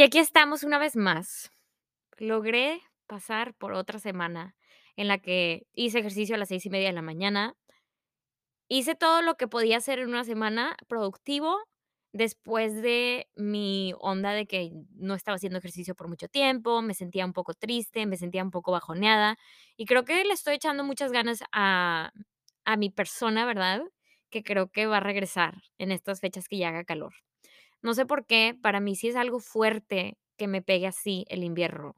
Y aquí estamos una vez más. Logré pasar por otra semana en la que hice ejercicio a las 6 y media de la mañana. Hice todo lo que podía hacer en una semana productivo, después de mi onda de que no estaba haciendo ejercicio por mucho tiempo, me sentía un poco triste, me sentía un poco bajoneada, y creo que le estoy echando muchas ganas a a mi persona, ¿verdad? Que creo que va a regresar en estas fechas que ya haga calor. No sé por qué, para mí sí es algo fuerte que me pegue así el invierno.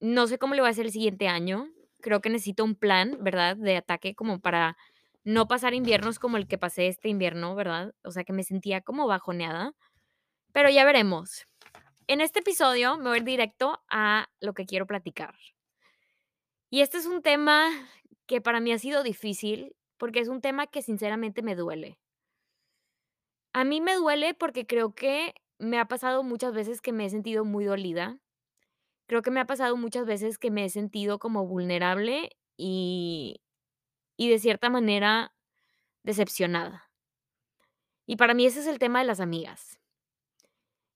No sé cómo le voy a hacer el siguiente año. Creo que necesito un plan, ¿verdad? De ataque como para no pasar inviernos como el que pasé este invierno, ¿verdad? O sea, que me sentía como bajoneada, pero ya veremos. En este episodio me voy a ir directo a lo que quiero platicar. Y este es un tema que para mí ha sido difícil, porque es un tema que sinceramente me duele. A mí me duele porque creo que me ha pasado muchas veces que me he sentido muy dolida. Creo que me ha pasado muchas veces que me he sentido como vulnerable y y de cierta manera decepcionada. Y para mí ese es el tema de las amigas.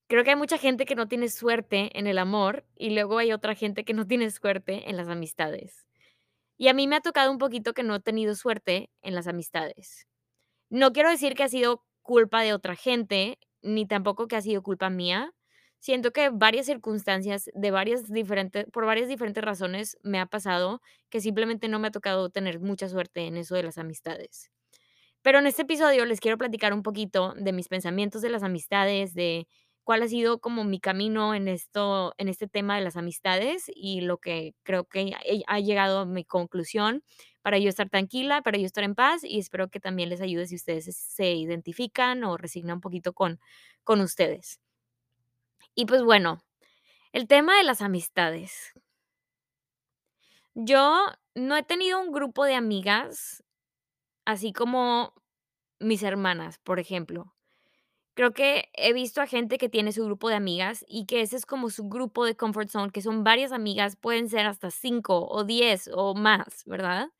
Creo que hay mucha gente que no tiene suerte en el amor, y luego hay otra gente que no tiene suerte en las amistades. Y a mí me ha tocado un poquito que no he tenido suerte en las amistades. No quiero decir que ha sido culpa de otra gente, ni tampoco que ha sido culpa mía. Siento que varias circunstancias de varias diferentes por varias diferentes razones me ha pasado que simplemente no me ha tocado tener mucha suerte en eso de las amistades. Pero en este episodio les quiero platicar un poquito de mis pensamientos de las amistades, de cuál ha sido como mi camino en esto en este tema de las amistades y lo que creo que he ha llegado a mi conclusión para yo estar tranquila, para yo estar en paz y espero que también les ayude si ustedes se identifican o resignan un poquito con con ustedes. Y pues bueno, el tema de las amistades. Yo no he tenido un grupo de amigas, así como mis hermanas, por ejemplo. Creo que he visto a gente que tiene su grupo de amigas y que ese es como su grupo de comfort zone, que son varias amigas, pueden ser hasta 5 o 10 o más, ¿verdad?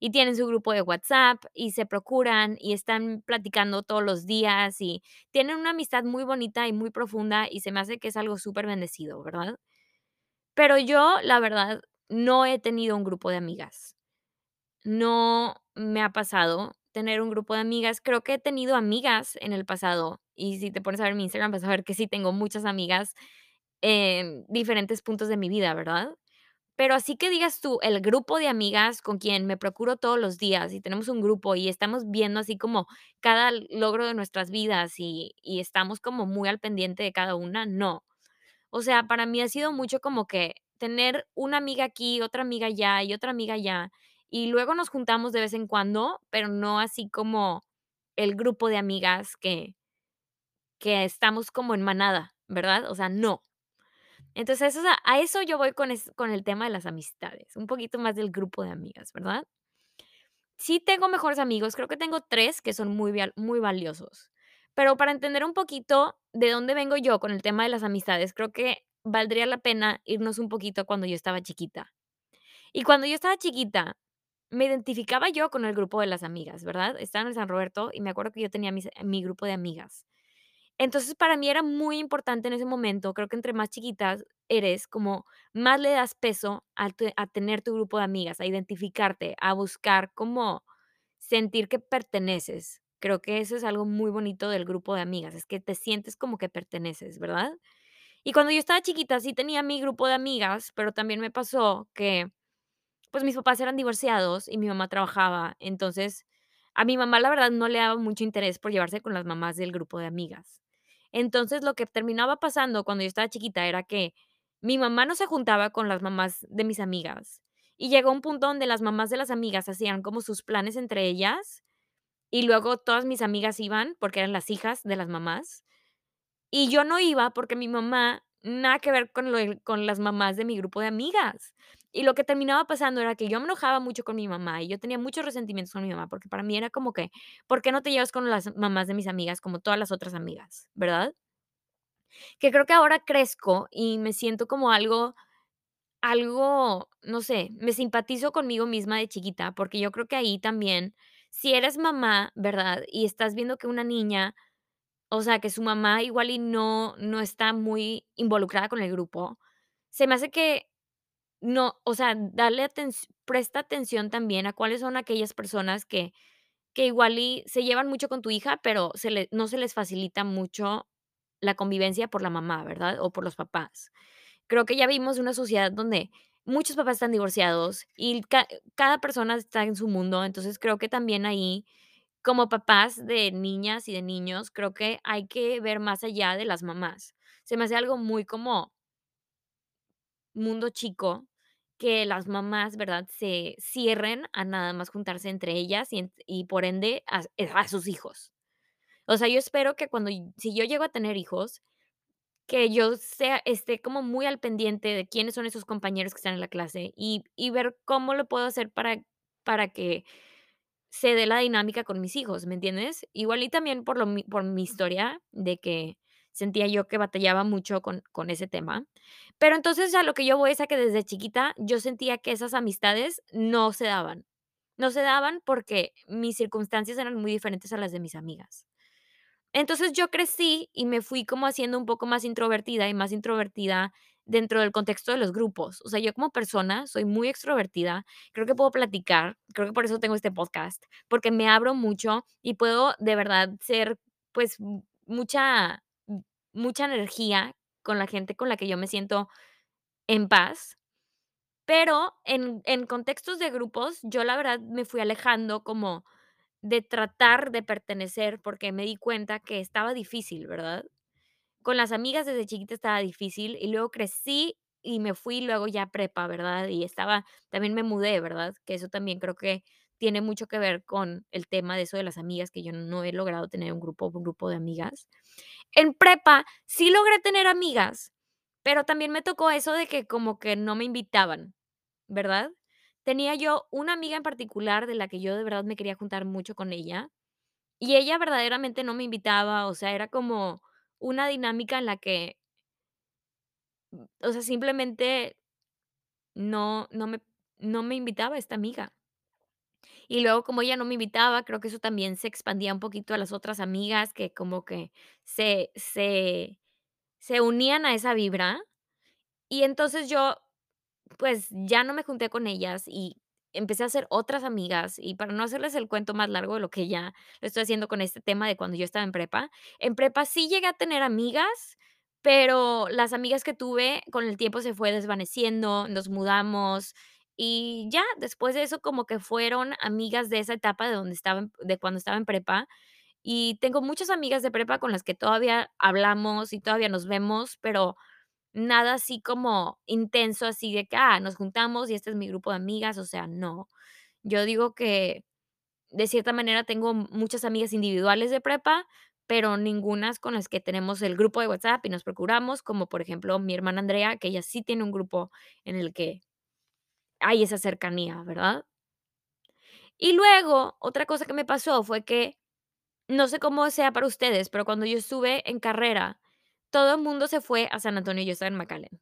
Y tienen su grupo de WhatsApp y se procuran y están platicando todos los días y tienen una amistad muy bonita y muy profunda y se me hace que es algo súper bendecido, ¿verdad? Pero yo, la verdad, no he tenido un grupo de amigas. No me ha pasado tener un grupo de amigas. Creo que he tenido amigas en el pasado, y si te pones a ver mi Instagram, vas a ver que sí tengo muchas amigas en diferentes puntos de mi vida, ¿verdad? Pero así que digas tú, el grupo de amigas con quien me procuro todos los días, y tenemos un grupo, y estamos viendo así como cada logro de nuestras vidas, y y estamos como muy al pendiente de cada una, no. O sea, para mí ha sido mucho como que tener una amiga aquí, otra amiga allá y otra amiga allá, y luego nos juntamos de vez en cuando, pero no así como el grupo de amigas que que estamos como en manada, ¿verdad? O sea, no. Entonces, eso, a eso yo voy con es con el tema de las amistades, un poquito más del grupo de amigas, ¿verdad? Sí tengo mejores amigos, creo que tengo 3 que son muy muy valiosos. Pero para entender un poquito de dónde vengo yo con el tema de las amistades, creo que valdría la pena irnos un poquito cuando yo estaba chiquita. Y cuando yo estaba chiquita, me identificaba yo con el grupo de las amigas, ¿verdad? Estaba en San Roberto y me acuerdo que yo tenía mis mi grupo de amigas. Entonces, para mí era muy importante en ese momento, creo que entre más chiquitas eres, como más le das peso a tener tu grupo de amigas, a identificarte, a buscar como sentir que perteneces. Creo que eso es algo muy bonito del grupo de amigas, es que te sientes como que perteneces, ¿verdad? Y cuando yo estaba chiquita, sí tenía mi grupo de amigas, pero también me pasó que, pues, mis papás eran divorciados y mi mamá trabajaba. Entonces, a mi mamá, la verdad, no le daba mucho interés por llevarse con las mamás del grupo de amigas. Entonces, lo que terminaba pasando cuando yo estaba chiquita era que mi mamá no se juntaba con las mamás de mis amigas, y llegó un punto donde las mamás de las amigas hacían como sus planes entre ellas, y luego todas mis amigas iban, porque eran las hijas de las mamás, y yo no iba porque mi mamá nada que ver con lo con las mamás de mi grupo de amigas. Y lo que terminaba pasando era que yo me enojaba mucho con mi mamá, y yo tenía muchos resentimientos con mi mamá, porque para mí era como que, ¿por qué no te llevas con las mamás de mis amigas como todas las otras amigas?, ¿verdad? Que creo que ahora crezco y me siento como algo algo, no sé, me simpatizo conmigo misma de chiquita, porque yo creo que ahí también, si eres mamá, ¿verdad? Y estás viendo que una niña o sea, que su mamá igual y no no está muy involucrada con el grupo, se me hace que no, o sea, atenc presta atención también a cuáles son aquellas personas que que igual y se llevan mucho con tu hija, pero se le no se les facilita mucho la convivencia por la mamá, ¿verdad? O por los papás. Creo que ya vimos una sociedad donde muchos papás están divorciados y ca cada persona está en su mundo, entonces creo que también ahí, como papás de niñas y de niños, creo que hay que ver más allá de las mamás. Se me hace algo muy como mundo chico, que las mamás, ¿verdad?, se cierren a nada más juntarse entre ellas y y por ende a a sus hijos. O sea, yo espero que cuando si yo llego a tener hijos, que yo sea esté como muy al pendiente de quiénes son esos compañeros que están en la clase y y ver cómo lo puedo hacer para para que se dé la dinámica con mis hijos, ¿me entiendes? Igual y también por lo por mi historia de que sentía yo que batallaba mucho con con ese tema. Pero entonces, a lo que yo voy es a que desde chiquita yo sentía que esas amistades no se daban. No se daban porque mis circunstancias eran muy diferentes a las de mis amigas. Entonces, yo crecí y me fui como haciendo un poco más introvertida y más introvertida dentro del contexto de los grupos. O sea, yo como persona soy muy extrovertida, creo que puedo platicar, creo que por eso tengo este podcast, porque me abro mucho y puedo de verdad ser, pues, mucha mucha energía con la gente con la que yo me siento en paz. Pero en en contextos de grupos, yo la verdad me fui alejando como de tratar de pertenecer, porque me di cuenta que estaba difícil, ¿verdad? Con las amigas desde chiquita estaba difícil, y luego crecí y me fui luego ya prepa, ¿verdad? Y estaba también me mudé, ¿verdad? Que eso también creo que tiene mucho que ver con el tema de eso de las amigas, que yo no he logrado tener un grupo un grupo de amigas. En prepa sí logré tener amigas, pero también me tocó eso de que como que no me invitaban, ¿verdad? Tenía yo una amiga en particular de la que yo de verdad me quería juntar mucho con ella, y ella verdaderamente no me invitaba, o sea, era como una dinámica en la que o sea, simplemente no no me no me invitaba esta amiga. Y luego, como ella no me invitaba, creo que eso también se expandía un poquito a las otras amigas que como que se se se unían a esa vibra. Y entonces yo, pues, ya no me junté con ellas y empecé a hacer otras amigas. Y para no hacerles el cuento más largo de lo que ya lo estoy haciendo con este tema de cuando yo estaba en prepa. En prepa sí llegué a tener amigas, pero las amigas que tuve con el tiempo se fue desvaneciendo, nos mudamos y ya, después de eso como que fueron amigas de esa etapa de donde estaba en de cuando estaba en prepa. Y tengo muchas amigas de prepa con las que todavía hablamos y todavía nos vemos, pero nada así como intenso, así de que, ah, nos juntamos y este es mi grupo de amigas, o sea, no. Yo digo que de cierta manera tengo muchas amigas individuales de prepa, pero ningunas con las que tenemos el grupo de WhatsApp y nos procuramos, como por ejemplo, mi hermana Andrea, que ella sí tiene un grupo en el que hay esa cercanía, ¿verdad? Y luego, otra cosa que me pasó fue que, no sé cómo sea para ustedes, pero cuando yo estuve en carrera, todo el mundo se fue a San Antonio, y yo estaba en McAllen.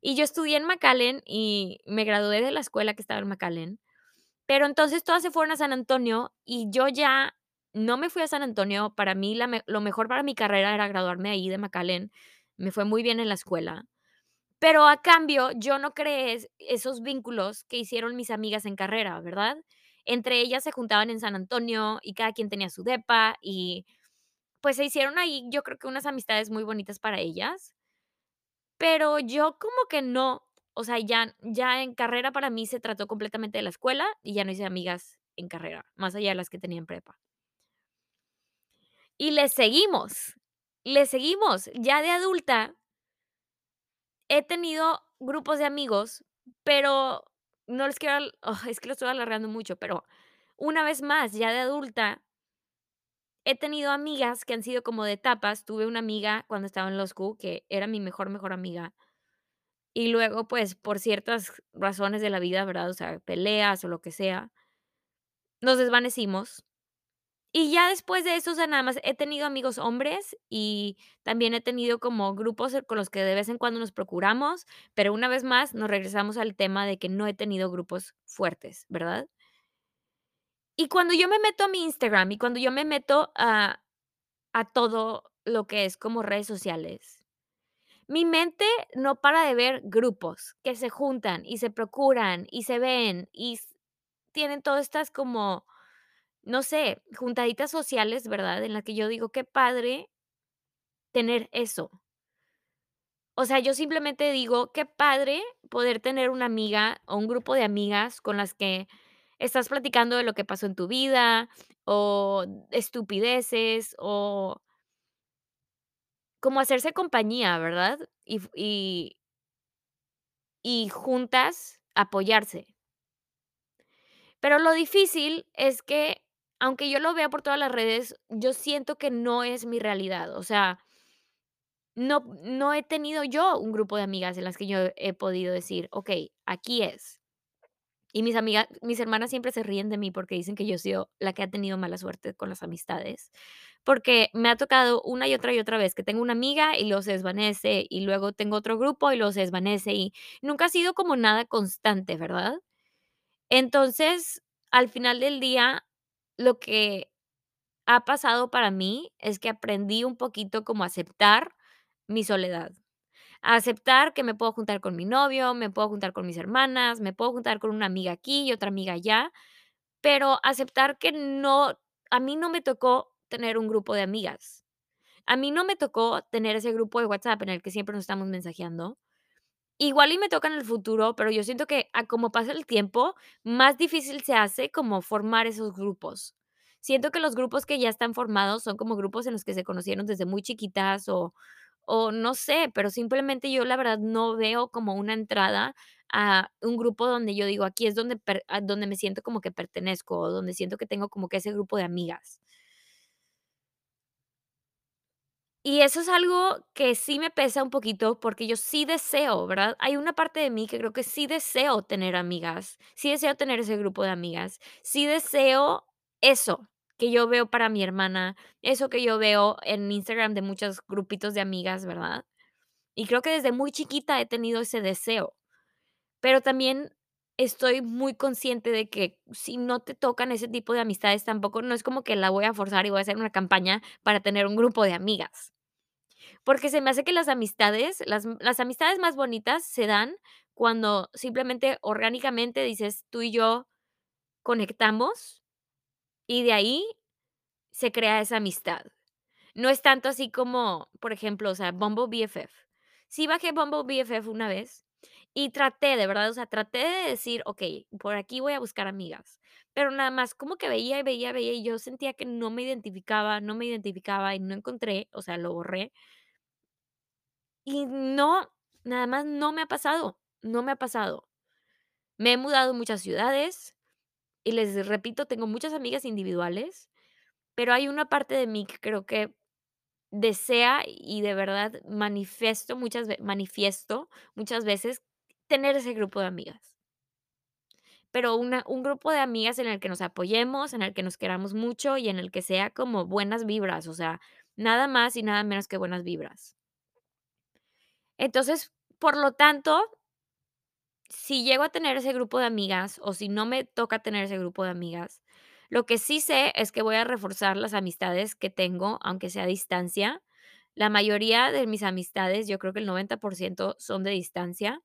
Y yo estudié en McAllen y me gradué de la escuela que estaba en McAllen, pero entonces todas se fueron a San Antonio y yo ya no me fui a San Antonio. Para mí lo mejor para mi carrera era graduarme ahí de McAllen, me fue muy bien en la escuela. Pero a cambio, yo no creé es esos vínculos que hicieron mis amigas en carrera, ¿verdad? Entre ellas se juntaban en San Antonio y cada quien tenía su depa y, pues, se hicieron ahí, yo creo que unas amistades muy bonitas para ellas. Pero yo como que no, o sea, ya ya en carrera para mí se trató completamente de la escuela y ya no hice amigas en carrera, más allá de las que tenía en prepa. Y le seguimos, le seguimos. Ya de adulta he tenido grupos de amigos, pero no les quiero ay, es que lo estoy alargando mucho, pero una vez más, ya de adulta he tenido amigas que han sido como de etapas. Tuve una amiga cuando estaba en law school que era mi mejor, mejor amiga. Y luego, pues, por ciertas razones de la vida, ¿verdad? O sea, peleas o lo que sea nos desvanecimos. Y ya después de eso, nada más he tenido amigos hombres y también he tenido como grupos, con los que de vez en cuando nos procuramos, pero una vez más nos regresamos al tema de que no he tenido grupos fuertes, ¿verdad? Y cuando yo me meto a mi Instagram y cuando yo me meto a a todo lo que es como redes sociales. Mi mente no para de ver grupos que se juntan y se procuran y se ven y tienen todas estas como, no sé, juntaditas sociales, ¿verdad? En la que yo digo: "Qué padre tener eso". O sea, yo simplemente digo: "Qué padre poder tener una amiga o un grupo de amigas con las que estás platicando de lo que pasó en tu vida, o estupideces, o como hacerse compañía, ¿verdad? Y y y juntas apoyarse. Pero lo difícil es que, aunque yo lo vea por todas las redes, yo siento que no es mi realidad. O sea no no he tenido yo un grupo de amigas en las que yo he podido decir: "Okey, aquí es". Y mis amiga mis hermanas siempre se ríen de mí porque dicen que yo sido la que ha tenido mala suerte con las amistades, porque me ha tocado una y otra y otra vez que tengo una amiga y luego se desvanece, y luego tengo otro grupo y luego se desvanece, y nunca ha sido como nada constante, ¿verdad? Entonces, al final del día, lo que ha pasado para mí es que aprendí un poquito como aceptar mi soledad, aceptar que me puedo juntar con mi novio, me puedo juntar con mis hermanas, me puedo juntar con una amiga aquí y otra amiga allá, pero aceptar que no a mí no me tocó tener un grupo de amigas. A mí no me tocó tener ese grupo de WhatsApp en el que siempre nos estamos mensajeando. Igual y me toca en el futuro, pero yo siento que a como pasa el tiempo, más difícil se hace como formar esos grupos. Siento que los grupos que ya están formados son como grupos en los que se conocieron desde muy chiquitas o o no sé, pero simplemente yo la verdad no veo como una entrada a un grupo donde yo digo: "Aquí es donde per donde me siento como que pertenezco, o donde siento que tengo como que ese grupo de amigas". Y eso es algo que sí me pesa un poquito, porque yo sí deseo, ¿verdad? Hay una parte de mí que creo que sí deseo tener amigas, sí deseo tener ese grupo de amigas, sí deseo eso que yo veo para mi hermana, eso que yo veo en Instagram de muchos grupitos de amigas, ¿verdad? Y creo que desde muy chiquita he tenido ese deseo, pero también estoy muy consciente de que si no te tocan ese tipo de amistades, tampoco no es como que la voy a forzar y voy a hacer una campaña para tener un grupo de amigas. Porque se me hace que las amistades, las las amistades más bonitas se dan cuando simplemente orgánicamente dices: "Tú y yo conectamos", y de ahí se crea esa amistad. No es tanto así como, por ejemplo, o sea, Bumble BFF. Sí bajé Bumble BFF una vez y traté, de verdad, o sea, traté de decir: "Okey, por aquí voy a buscar amigas", pero nada más como que veía, y veía, veía, y yo sentía que no me identificaba, no me identificaba y no encontré, o sea, lo borré. Y no, nada más no me ha pasado, no me ha pasado. Me he mudado a muchas ciudades y les repito, tengo muchas amigas individuales, pero hay una parte de mí que creo que desea y de verdad manifiesto muchas manifiesto muchas veces tener ese grupo de amigas. Pero una un grupo de amigas en el que nos apoyemos, en el que nos queramos mucho y en el que sea como buenas vibras, o sea, nada más y nada menos que buenas vibras. Entonces, por lo tanto si llego a tener ese grupo de amigas, o si no me toca tener ese grupo de amigas, lo que sí sé es que voy a reforzar las amistades que tengo, aunque sea a distancia. La mayoría de mis amistades, yo creo que el 90% son de distancia.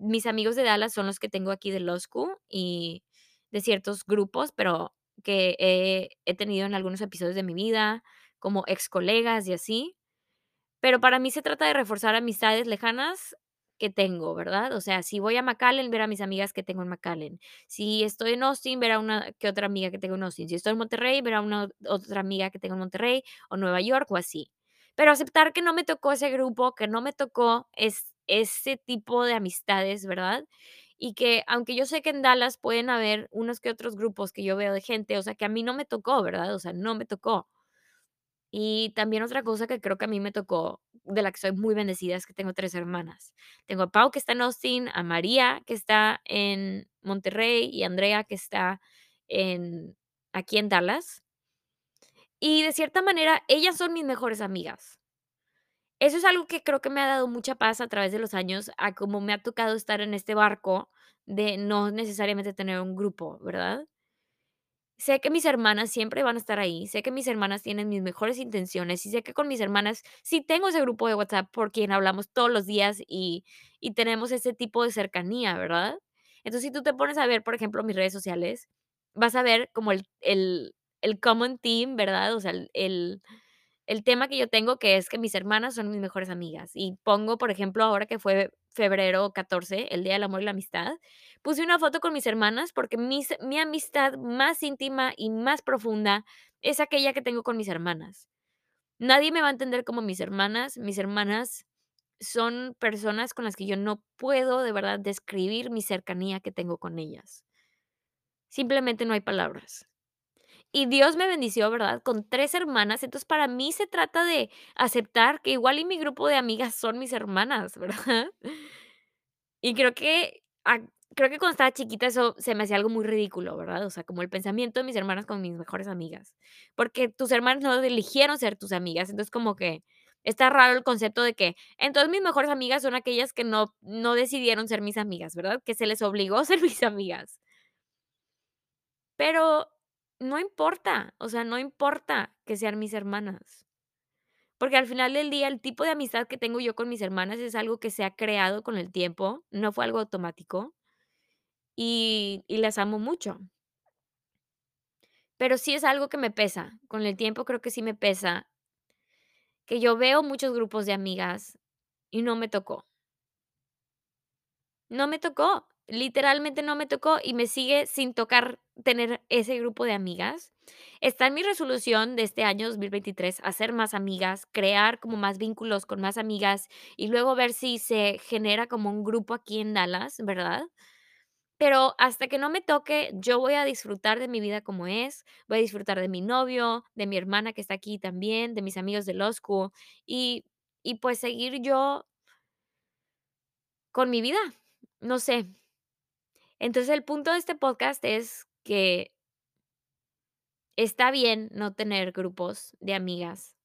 Mis amigos de Dallas son los que tengo aquí de school y de ciertos grupos, pero que he tenido en algunos episodios de mi vida, como excolegas y así. Pero para mí se trata de reforzar amistades lejanas que tengo, ¿verdad? O sea, si voy a McAllen, ver a mis amigas que tengo en McAllen. Si estoy en Austin, ver a una que otra amiga que tengo en Austin. Si estoy en Monterrey, ver a una otra amiga que tengo en Monterrey, o Nueva York, o así. Pero aceptar que no me tocó ese grupo, que no me tocó es ese tipo de amistades, ¿verdad? Y que, aunque yo sé que en Dallas pueden haber unos que otros grupos que yo veo de gente, o sea, que a mí no me tocó, ¿verdad? O sea, no me tocó. Y también otra cosa que creo que a mí me tocó, de la que soy muy bendecida, es que tengo 3 hermanas. Tengo a Pau, que está en Austin, a María, que está en Monterrey, y a Andrea, que está en aquí en Dallas. Y de cierta manera, ellas son mis mejores amigas. Eso es algo que creo que me ha dado mucha paz a través de los años, a como me ha tocado estar en este barco de no necesariamente tener un grupo, ¿verdad? sé que mis hermanas siempre van a estar ahí, sé que mis hermanas tienen mis mejores intenciones y sé que con mis hermanas sí tengo ese grupo de WhatsApp por quien hablamos todos los días y y tenemos ese tipo de cercanía, ¿verdad? Entonces, si tú te pones a ver, por ejemplo, mis redes sociales, vas a ver como el el el common theme, ¿verdad? O sea, el el tema que yo tengo, que es que mis hermanas son mis mejores amigas. Y pongo, por ejemplo, ahora que fue febrero 14, el Día del Amor y la Amistad, puse una foto con mis hermanas porque mis mi amistad más íntima y más profunda es aquella que tengo con mis hermanas. Nadie me va a entender como mis hermanas. Mis hermanas son personas con las que yo no puedo de verdad describir mi cercanía que tengo con ellas. Simplemente no hay palabras. Y Dios me bendició, ¿verdad? Con 3 hermanas, entonces para mí se trata de aceptar que igual y mi grupo de amigas son mis hermanas, ¿verdad? Y creo que, ah, creo que cuando estaba chiquita eso se me hacía algo muy ridículo, ¿verdad? O sea, como el pensamiento de mis hermanas con mis mejores amigas, porque tus hermanas no eligieron ser tus amigas, entonces como que está raro el concepto de que, entonces mis mejores amigas son aquellas que no no decidieron ser mis amigas, ¿verdad? Que se les obligó a ser mis amigas. Pero no importa, o sea, no importa que sean mis hermanas. Porque al final del día, el tipo de amistad que tengo yo con mis hermanas es algo que se ha creado con el tiempo, no fue algo automático, y las amo mucho. Pero sí es algo que me pesa, con el tiempo creo que sí me pesa que yo veo muchos grupos de amigas y no me tocó. No me tocó, literalmente no me tocó y me sigue sin tocar tener ese grupo de amigas. Está en mi resolución de este año 2023 hacer más amigas, crear como más vínculos con más amigas y luego ver si se genera como un grupo aquí en Dallas, ¿verdad? Pero hasta que no me toque, yo voy a disfrutar de mi vida como es, voy a disfrutar de mi novio, de mi hermana que está aquí también, de mis amigos de law school y y pues seguir yo con mi vida, no sé. Entonces, el punto de este podcast es que está bien no tener grupos de amigas.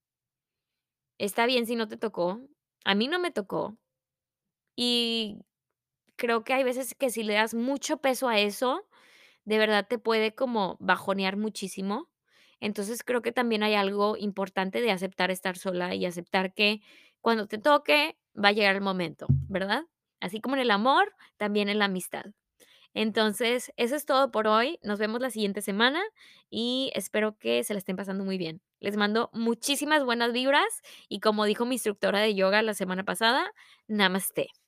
Está bien si no te tocó, a mí no me tocó. Y creo que hay veces que si le das mucho peso a eso, de verdad te puede como bajonear muchísimo. Entonces, creo que también hay algo importante de aceptar estar sola y aceptar que cuando te toque va a llegar el momento, ¿verdad? Así como en el amor, también en la amistad. Entonces, eso es todo por hoy. Nos vemos la siguiente semana y espero que se la estén pasando muy bien. Les mando muchísimas buenas vibras y como dijo mi instructora de yoga la semana pasada, Namaste.